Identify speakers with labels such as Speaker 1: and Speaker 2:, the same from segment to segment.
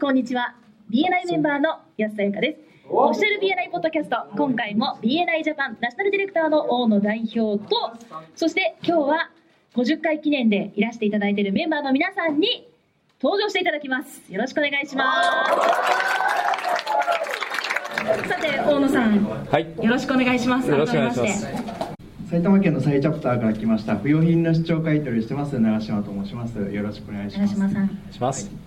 Speaker 1: こんにちは。BNI メンバーの安さやかです。オフィシャル BNI ポッドキャスト今回も BNI ジャパンナショナルディレクターの大野代表とそして今日は50回記念でいらしていただいているメンバーの皆さんに登場していただきます。よろしくお願いします。さて大野さん、
Speaker 2: はい、
Speaker 1: よろしくお願いします。
Speaker 2: よろしくお願いします。
Speaker 3: 埼玉県の再チャプターから来ました不用品の視聴会取りしてます。長島と申します。よろしくお願いします。
Speaker 1: 長島さん。
Speaker 2: お願いします、
Speaker 3: はい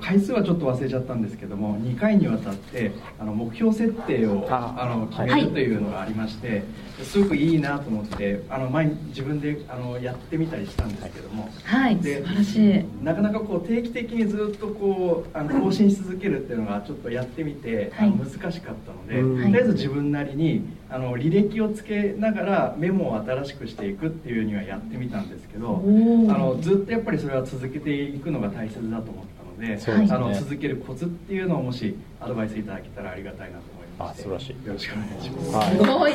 Speaker 3: 回数はちょっと忘れちゃったんですけども2回にわたってあの目標設定を
Speaker 2: あ
Speaker 3: あの決めるというのがありまして、すごくいいなと思ってあの前に自分であのやってみたりしたんですけども、
Speaker 1: はい素
Speaker 3: で
Speaker 1: 晴らしい。
Speaker 3: なかなかこう定期的にずっとこうあの更新し続けるっていうのがちょっとやってみて、
Speaker 1: はい。
Speaker 3: あの難しかったので、
Speaker 2: うん。
Speaker 3: とりあえず自分なりにあの履歴をつけながらメモを新しくしていくっていうにはやってみたんですけどあのずっとやっぱりそれは続けていくのが大切だと思ったので
Speaker 2: ね。
Speaker 3: あの続けるコツっていうのをもしアドバイスいただけたらありがたいなと思いまして
Speaker 2: あ素晴らしい。
Speaker 3: よろしくお願いします。
Speaker 2: はい。
Speaker 1: すごい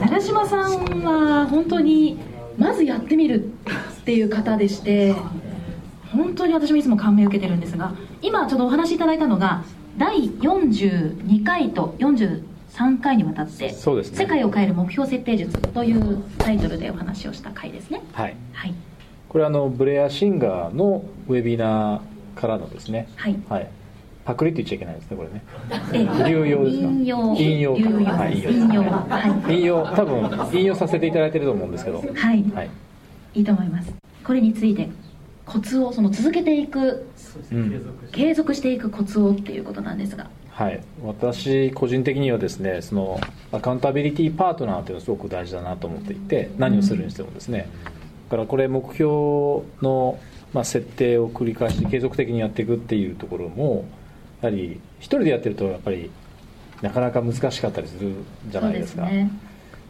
Speaker 1: 長嶋さんは本当にまずやってみるっていう方でして本当に私もいつも感銘を受けてるんですが今ちょっとお話しいただいたのが第42回と43回にわたって
Speaker 2: そうですね。
Speaker 1: 世界を変える目標設定術」というタイトルでお話をした回ですね。
Speaker 2: はい、
Speaker 1: はい。
Speaker 2: これあのブレア・シンガーのウェビナーからのですね。
Speaker 1: はい。
Speaker 2: はい。パクリって言っちゃいけないですねこれね。
Speaker 1: え
Speaker 2: 流用ですか？
Speaker 1: 引用。
Speaker 2: 引用
Speaker 1: 引用
Speaker 2: はい。
Speaker 1: 引用。はい。
Speaker 2: 引用。多分引用させていただいてると思うんですけど。
Speaker 1: はい。
Speaker 2: はい、
Speaker 1: いいと思います。これについてコツをその続けていく
Speaker 2: うん。
Speaker 1: 継続していくコツをっていうことなんですが
Speaker 2: はい、私個人的にはですねそのアカウンタビリティパートナーというのはすごく大事だなと思っていて何をするにしてもですね、だからこれ目標の、まあ、設定を繰り返して継続的にやっていくっていうところもやはり一人でやってるとやっぱりなかなか難しかったりするじゃないですか。
Speaker 1: そうね。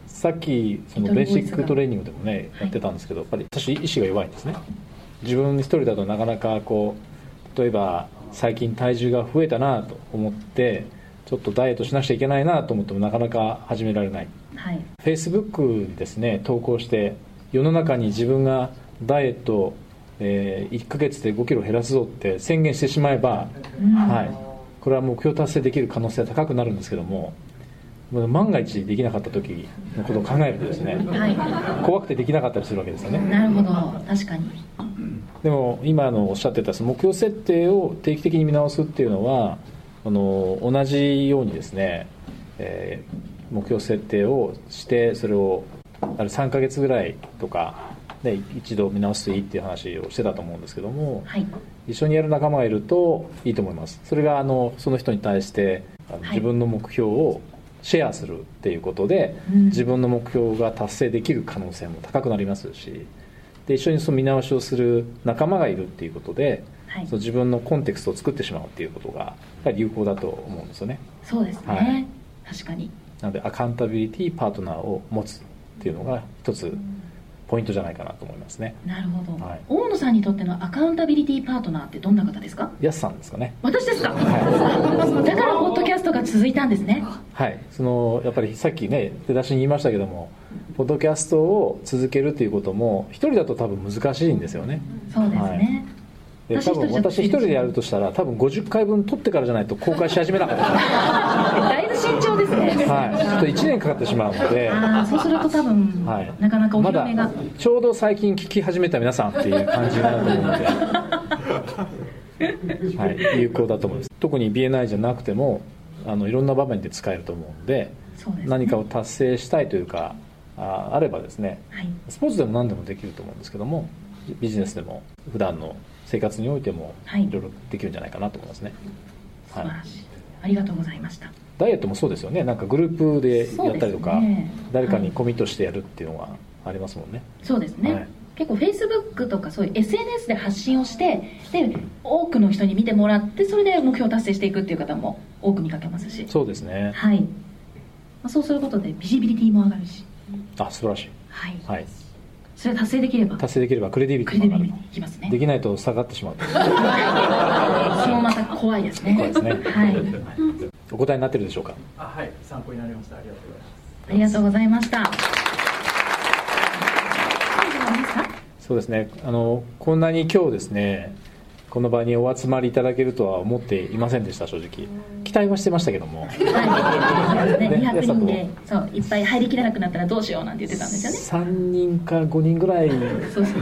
Speaker 2: さっきそのベーシックトレーニングでもねやってたんですけどやっぱり私意志が弱いんですね。自分一人だとなかなかこう例えば最近体重が増えたなと思ってちょっとダイエットしなくちゃいけないなと思ってもなかなか始められない。
Speaker 1: はい。
Speaker 2: フェイスブックにですね投稿して世の中に自分がダイエットを、え1ヶ月で5キロ減らすぞって宣言してしまえば、はい、これは目標達成できる可能性は高くなるんですけども万が一できなかった時のことを考えるとですね
Speaker 1: は
Speaker 2: 怖くてできなかったりするわけですよ
Speaker 1: い
Speaker 2: ね。
Speaker 1: なるほど。確かに
Speaker 2: でも今のおっしゃってた目標設定を定期的に見直すっていうのはあの同じようにですね、えー目標設定をしてそれをある3ヶ月ぐらいとかで一度見直すといいっていう話をしてたと思うんですけども
Speaker 1: はい。
Speaker 2: 一緒にやる仲間がいるといいと思います。それがあのその人に対して自分の目標をシェアするっていうことで、
Speaker 1: うん。
Speaker 2: 自分の目標が達成できる可能性も高くなりますしで一緒にその見直しをする仲間がいるっていうことで、
Speaker 1: はい。
Speaker 2: その自分のコンテクストを作ってしまうっていうことが有効だと思うんですよね。
Speaker 1: そうですね、
Speaker 2: はい。
Speaker 1: 確かに。
Speaker 2: なのでアカウンタビリティパートナーを持つっていうのが一つポイントじゃないかなと思いますね。
Speaker 1: なるほど、
Speaker 2: はい。
Speaker 1: 大野さんにとってのアカウンタビリティパートナーってどんな方ですか
Speaker 2: ヤスさんですかね。
Speaker 1: 私ですか、
Speaker 2: は
Speaker 1: だからポッドキャストが続いたんですね。
Speaker 2: はい、そのやっぱりさっきね出だしに言いましたけどもポッドキャストを続けるということも一人だと多分難しいんですよね。
Speaker 1: そうですね、
Speaker 2: で多分私一人でやるとしたら多分50回分撮ってからじゃないと公開し始めなかった。
Speaker 1: だいぶ慎重ですね。
Speaker 2: はい。ちょっと1年かかってしまうので。
Speaker 1: そうすると多分、
Speaker 2: はい、
Speaker 1: なかなかお目が、
Speaker 2: ちょうど最近聞き始めた皆さんっていう感じになると思うので、はい、有効だと思います。特に BNI じゃなくてもあのいろんな場面で使えると思うので
Speaker 1: ね。
Speaker 2: 何かを達成したいというかああればですね。
Speaker 1: はい。
Speaker 2: スポーツでも何でもできると思うんですけどもビジネスでも普段の生活においても
Speaker 1: はい。
Speaker 2: いろいろできるんじゃないかなと思いますね、はい。
Speaker 1: 素晴らしい、ありがとうございました。
Speaker 2: ダイエットもそうですよね。なんかグループでやったりとか、
Speaker 1: ね。
Speaker 2: 誰かにコミットしてやるっていうのがありますもんね、
Speaker 1: そうですね、
Speaker 2: はい。
Speaker 1: 結構フェイスブックとかそういう SNS で発信をしてで多くの人に見てもらってそれで目標を達成していくっていう方も多く見かけますし。
Speaker 2: そうですね。
Speaker 1: はい、まあ、そうすることでビジビリティも上がるし。
Speaker 2: あ素晴らしい。
Speaker 1: はい、
Speaker 2: はい
Speaker 1: それ達成できれば？
Speaker 2: 達成できればクレディビ
Speaker 1: ク
Speaker 2: ティも上がる
Speaker 1: い。きますね。
Speaker 2: できないと下がってしまう。
Speaker 1: そのまた怖いですね。
Speaker 2: 怖いですね。
Speaker 1: はい。
Speaker 2: お答えになってるでしょうか？
Speaker 3: あはい。参考になりました。ありがとうございます。
Speaker 1: ありがとうございました。
Speaker 2: そうですね。あのこんなに今日ですねこの場にお集まりいただけるとは思っていませんでした正直。期待はしてましたけども。
Speaker 1: はい、ね、
Speaker 2: ね
Speaker 1: 200人でそういっぱい入りきらなくなったらどうしようなんて言ってたんですよね。
Speaker 2: 3人か5人ぐらいい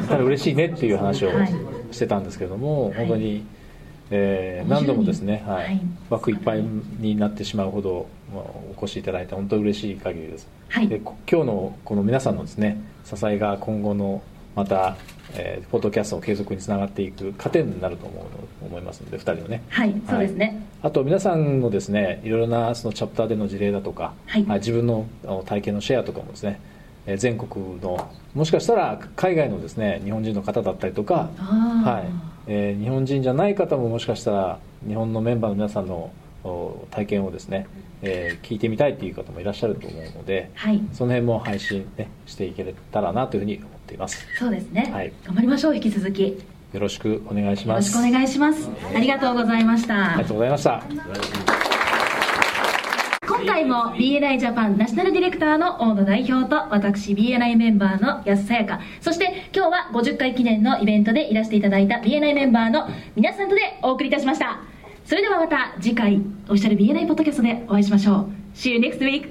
Speaker 2: たら嬉しいねっていう話を
Speaker 1: はい。
Speaker 2: してたんですけども、
Speaker 1: い。
Speaker 2: 本当に、えー
Speaker 1: 50
Speaker 2: 何度もですね、はい。
Speaker 1: はい
Speaker 2: 枠いっぱいになってしまうほどまあお越しいただいて本当嬉しい限りです、
Speaker 1: はい。
Speaker 2: でこ今日のこの皆さんのですね支えが今後のまた、えーポッドキャストの継続につながっていく糧になると思うの思いますので2人のね。
Speaker 1: はいそうですね、
Speaker 2: あと皆さんのですねいろいろなそのチャプターでの事例だとか、
Speaker 1: はい。
Speaker 2: 自分の体験のシェアとかもですねえー全国のもしかしたら海外のですね日本人の方だったりとか、はい。えー日本人じゃない方ももしかしたら日本のメンバーの皆さんのお体験をですね、えー聞いてみたいという方もいらっしゃると思うので、
Speaker 1: はい。
Speaker 2: その辺も配信、ね、していけたらなというふうに思っています。
Speaker 1: そうですね、
Speaker 2: はい。
Speaker 1: 頑張りましょう引き続き。よ
Speaker 2: よろしくお願いします。
Speaker 1: ろしくお願いします。ありがとうございました。
Speaker 2: ありがとうございました。
Speaker 1: 今回も BNI ジャパンナショナルディレクターの大野代表と私 BNI メンバーの安さやか。そして今日は50回記念のイベントでいらしていただいた BNI メンバーの皆さんとでお送りいたしました。それではまた次回オフィシャル BNI ポッドキャストでお会いしましょう。See you next week!